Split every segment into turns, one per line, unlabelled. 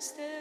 stay.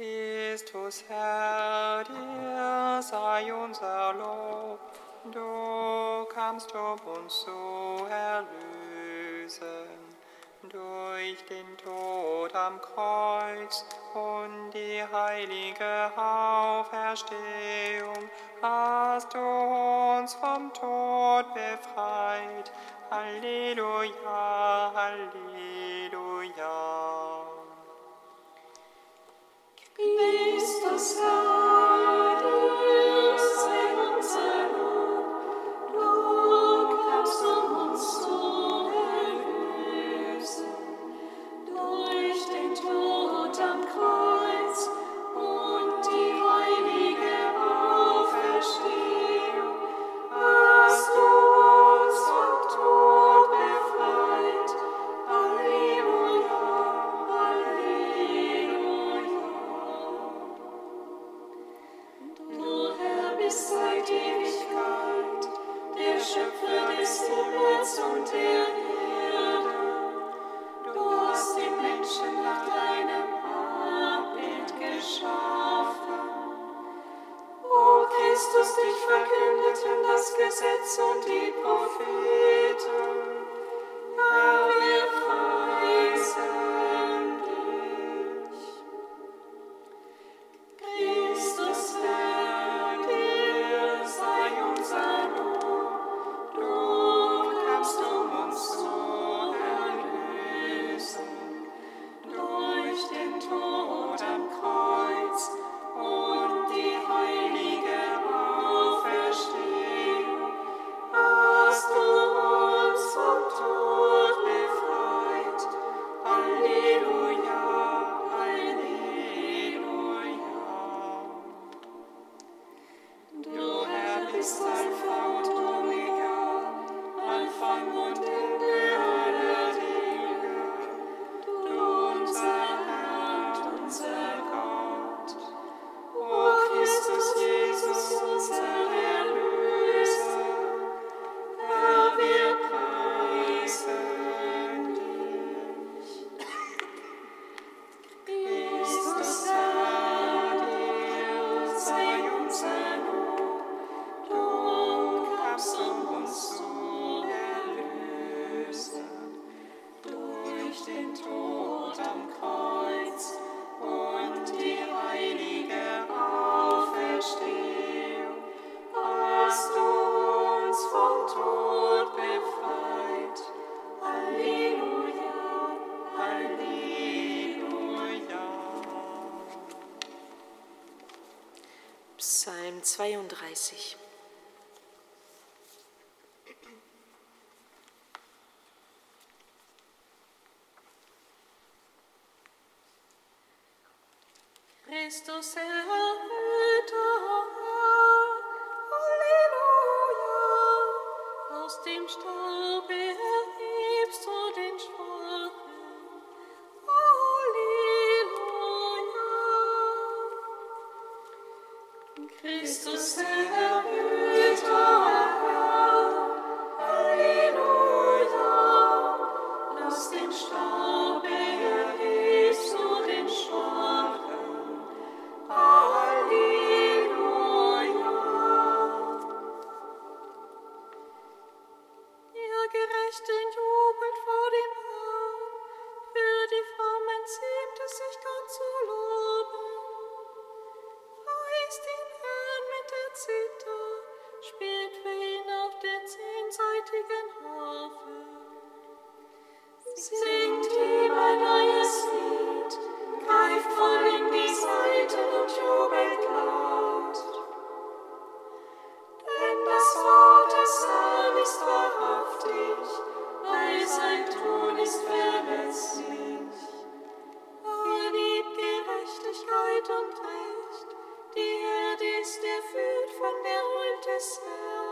Christus Herr, dir sei unser Lob, du kamst, um uns zu erlösen. Durch den Tod am Kreuz und die heilige Auferstehung hast du uns vom Tod befreit. Halleluja, Halleluja. sound. Ewigkeit, der Schöpfer des Himmels und der Erde. dreißig. despair.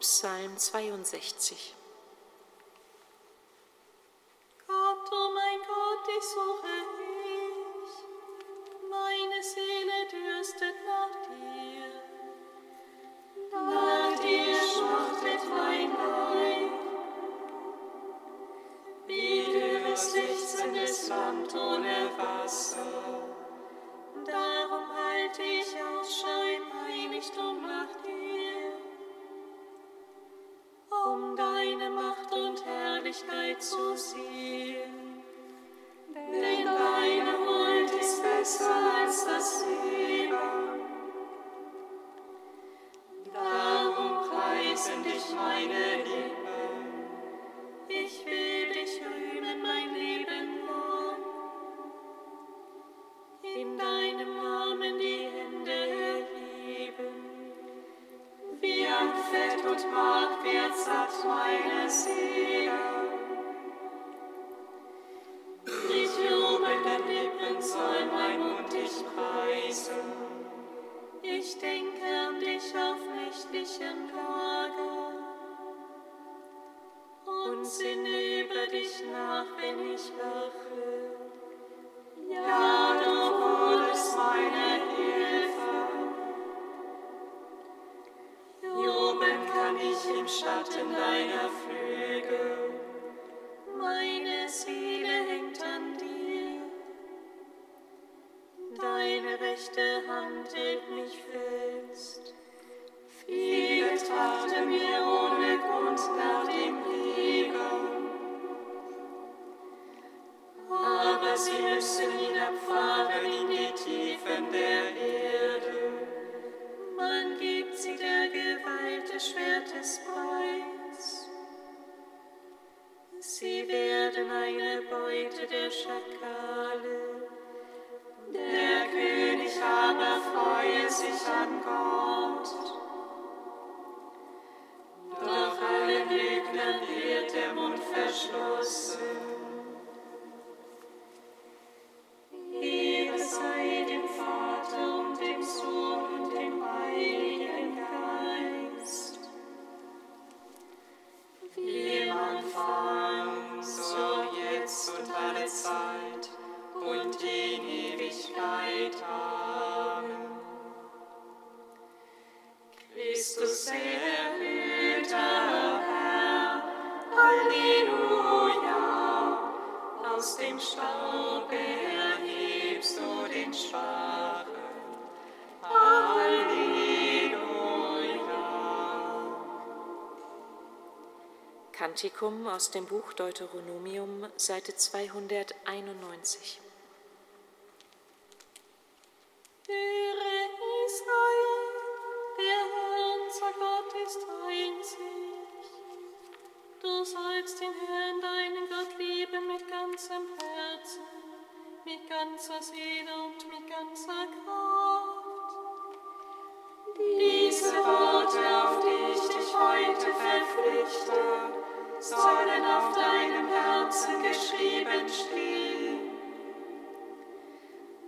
Psalm
62.
Kantikum aus dem Buch Deuteronomium, Seite 291.
Höre Israel, der Herr unser Gott ist einzig. Du sollst den Herrn, deinen Gott, lieben mit ganzem Herzen, mit ganzer Seele und mit ganzer Kraft. Diese Worte, auf die ich dich heute verpflichte, sollen auf deinem Herzen geschrieben stehen.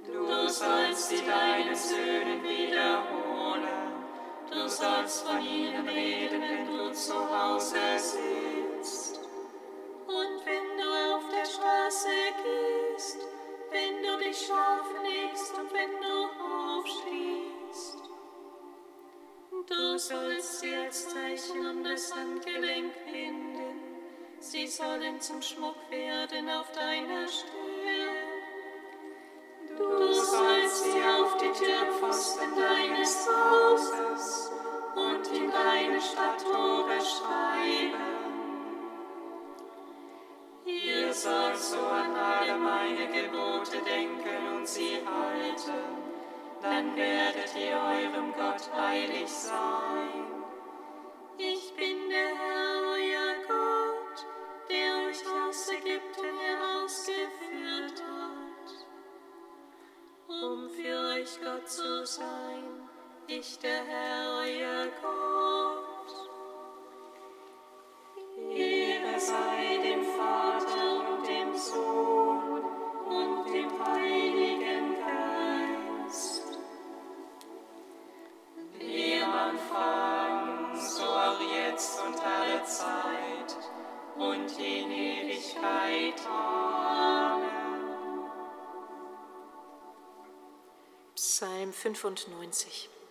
Du sollst sie deinen Söhnen wiederholen. Du sollst von ihnen reden, wenn du zu Hause sitzt. Und wenn du auf der Straße gehst, wenn du dich schlafen legst und wenn du aufstehst. Du sollst sie als Zeichen um das Handgelenk binden. Sie sollen zum Schmuck werden auf deiner Stirn. Du sollst sie auf die Türpfosten deines Hauses und in deine Stadttore schreiben. Ihr sollt so an alle meine Gebote denken und sie halten, dann werdet ihr eurem Gott heilig sein. Euch Gott zu sein, ich der Herr, euer Gott.
95.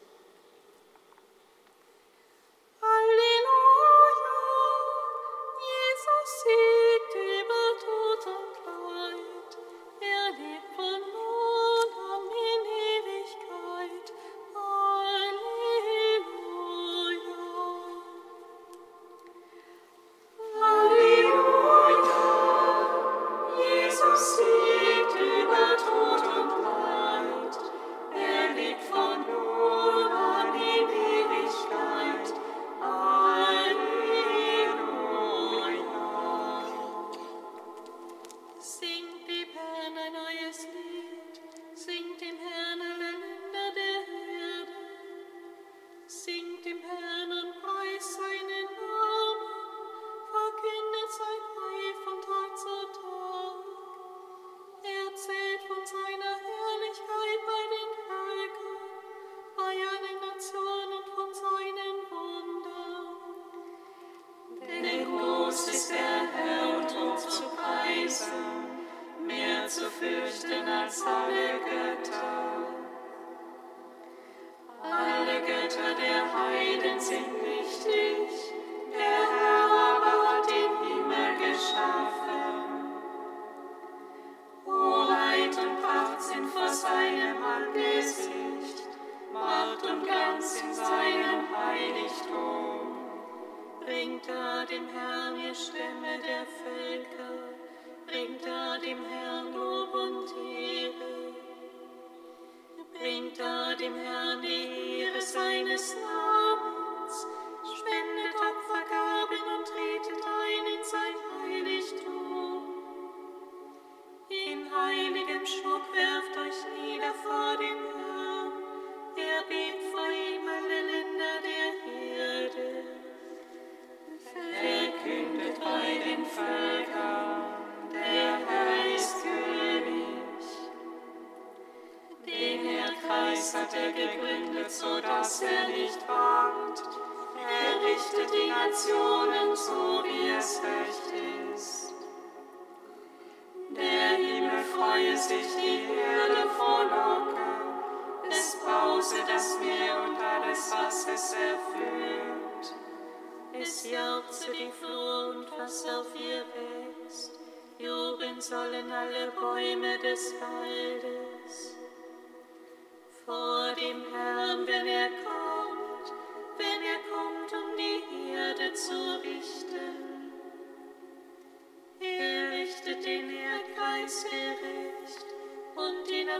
Ehre seines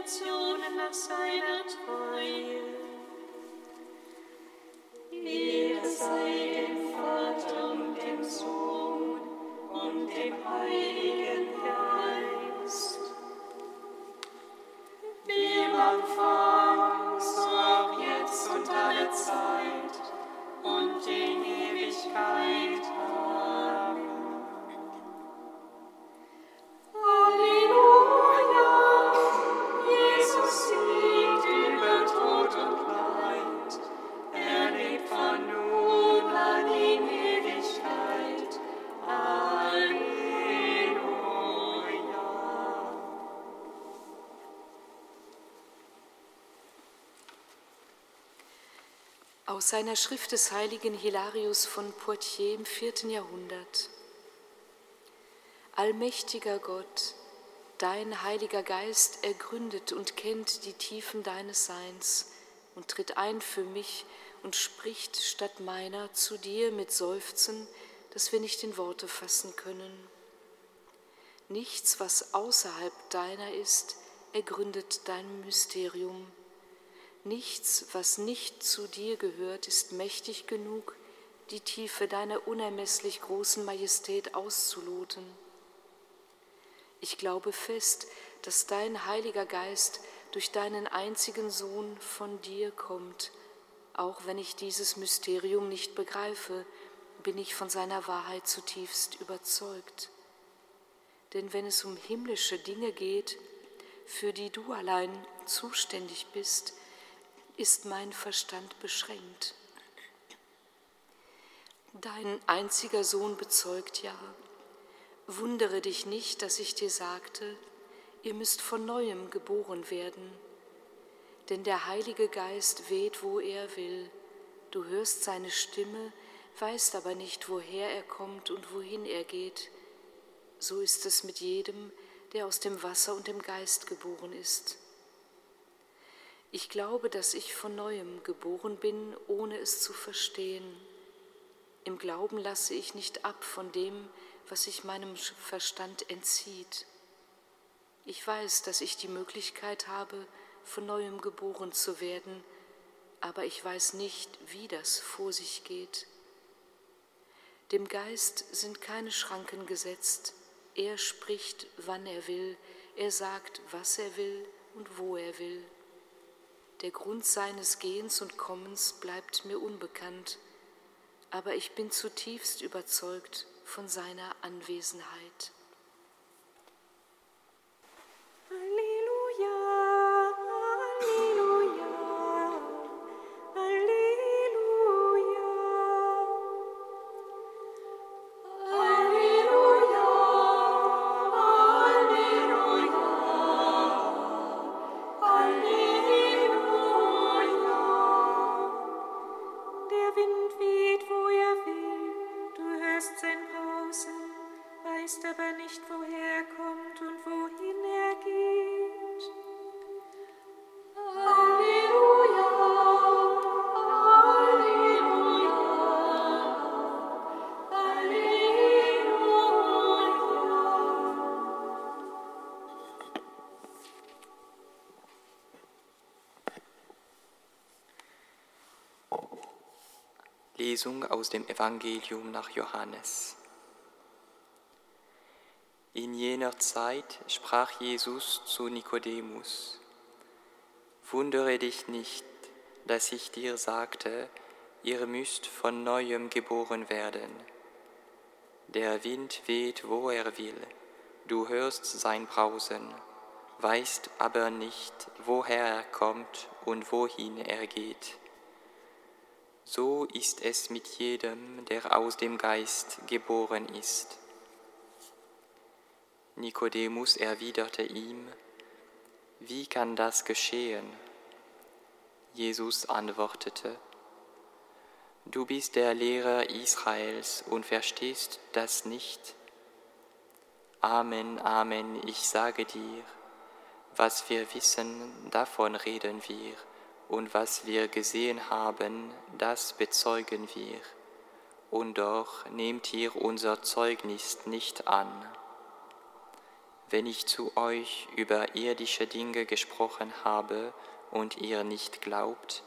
Nationen nach seiner Treue. Ehre sei dem Vater und dem Sohn und dem Heiligen
seiner Schrift des heiligen Hilarius von Poitiers im vierten Jahrhundert. Allmächtiger Gott, dein heiliger Geist ergründet und kennt die Tiefen deines Seins und tritt ein für mich und spricht statt meiner zu dir mit Seufzen, das wir nicht in Worte fassen können. Nichts, was außerhalb deiner ist, ergründet dein Mysterium. Nichts, was nicht zu dir gehört, ist mächtig genug, die Tiefe deiner unermesslich großen Majestät auszuloten. Ich glaube fest, dass dein Heiliger Geist durch deinen einzigen Sohn von dir kommt. Auch wenn ich dieses Mysterium nicht begreife, bin ich von seiner Wahrheit zutiefst überzeugt. Denn wenn es um himmlische Dinge geht, für die du allein zuständig bist, ist mein Verstand beschränkt. Dein einziger Sohn bezeugt ja, wundere dich nicht, dass ich dir sagte, ihr müsst von neuem geboren werden. Denn der Heilige Geist weht, wo er will. Du hörst seine Stimme, weißt aber nicht, woher er kommt und wohin er geht. So ist es mit jedem, der aus dem Wasser und dem Geist geboren ist. Ich glaube, dass ich von neuem geboren bin, ohne es zu verstehen. Im Glauben lasse ich nicht ab von dem, was sich meinem Verstand entzieht. Ich weiß, dass ich die Möglichkeit habe, von neuem geboren zu werden, aber ich weiß nicht, wie das vor sich geht. Dem Geist sind keine Schranken gesetzt. Er spricht, wann er will, er sagt, was er will und wo er will. Der Grund seines Gehens und Kommens bleibt mir unbekannt, aber ich bin zutiefst überzeugt von seiner Anwesenheit.
Halleluja,
Lesung aus dem Evangelium nach Johannes. In jener Zeit sprach Jesus zu Nikodemus, Wundere dich nicht, dass ich dir sagte, ihr müsst von neuem geboren werden. Der Wind weht, wo er will, du hörst sein Brausen, weißt aber nicht, woher er kommt und wohin er geht. So ist es mit jedem, der aus dem Geist geboren ist. Nikodemus erwiderte ihm, Wie kann das geschehen? Jesus antwortete, Du bist der Lehrer Israels und verstehst das nicht.
Amen, Amen, ich sage dir, was wir wissen, davon reden wir und was wir gesehen haben, das bezeugen wir. Und doch nehmt ihr unser Zeugnis nicht an. Wenn ich zu euch über irdische Dinge gesprochen habe und ihr nicht glaubt,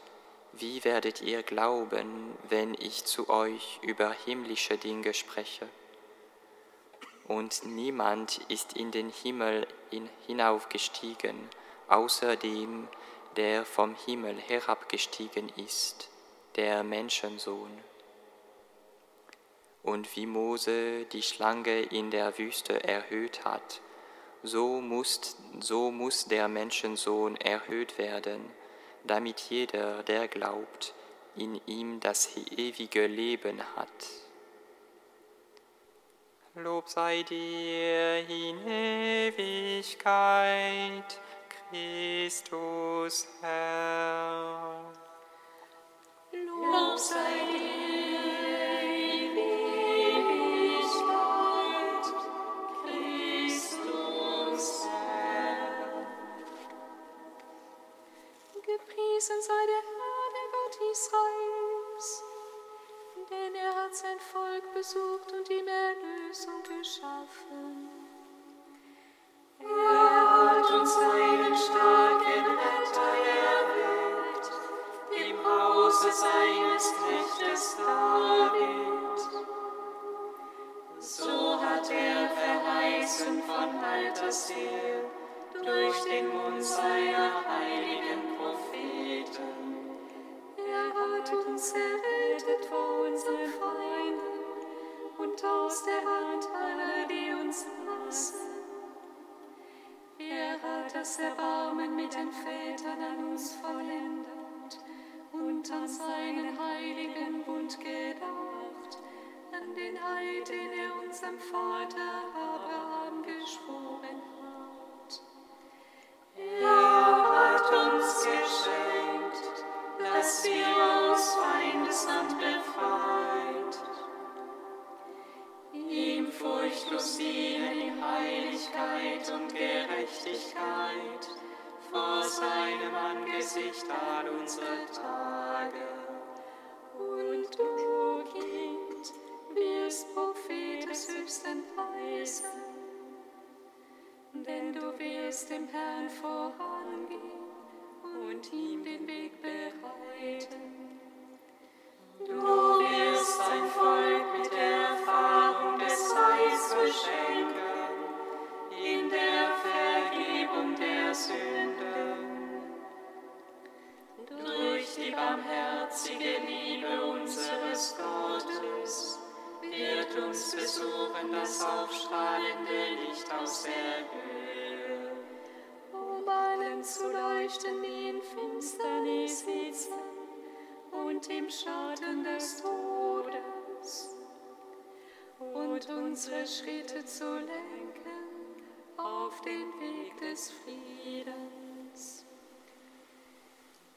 wie werdet ihr glauben, wenn ich zu euch über himmlische Dinge spreche? Und niemand ist in den Himmel hinaufgestiegen, außer dem, der vom Himmel herabgestiegen ist, der Menschensohn. Und wie Mose die Schlange in der Wüste erhöht hat, so muss, so muss der Menschensohn erhöht werden, damit jeder, der glaubt, in ihm das ewige Leben hat.
Lob sei dir in Ewigkeit. Christus Herr.
Mut, unsere
Schritte zu lenken auf den Weg des Friedens.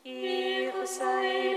Ihre sei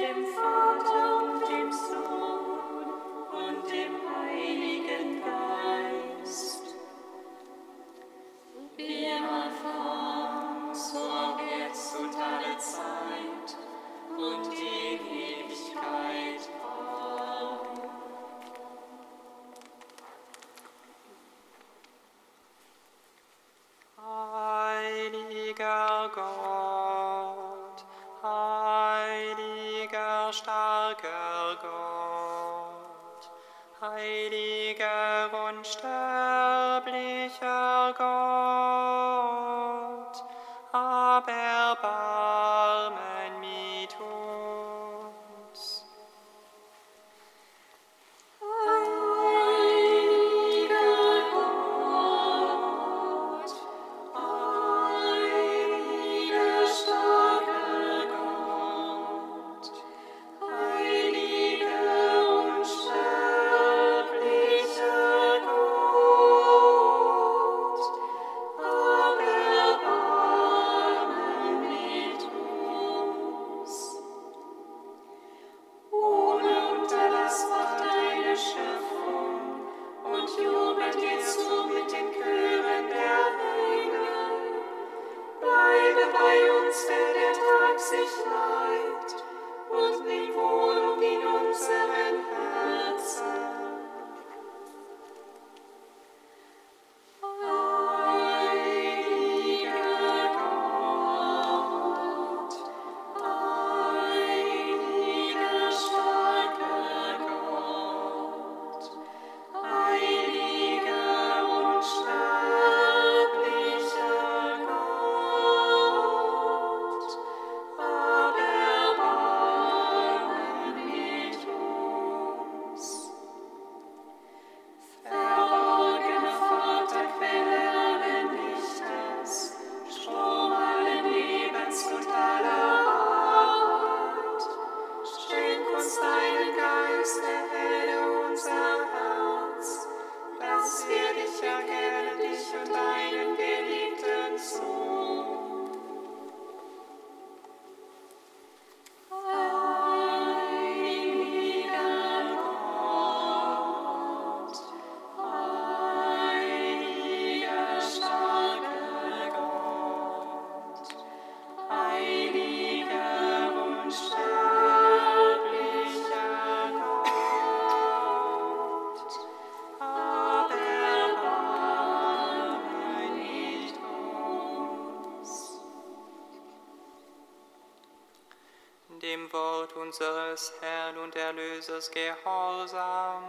unseres Herrn und Erlösers gehorsam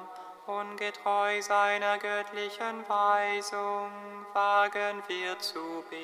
und getreu seiner göttlichen Weisung wagen wir zu beten.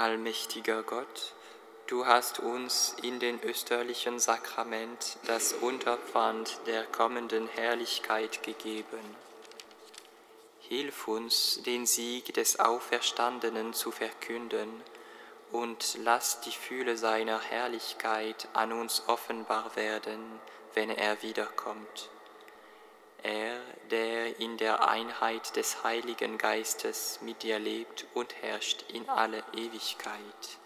Allmächtiger Gott, du hast uns in den österlichen Sakrament das Unterpfand der kommenden Herrlichkeit gegeben. Hilf uns, den Sieg des Auferstandenen zu verkünden und lass die Fühle seiner Herrlichkeit an uns offenbar werden, wenn er wiederkommt er, der in der Einheit des Heiligen Geistes mit dir lebt und herrscht in alle Ewigkeit.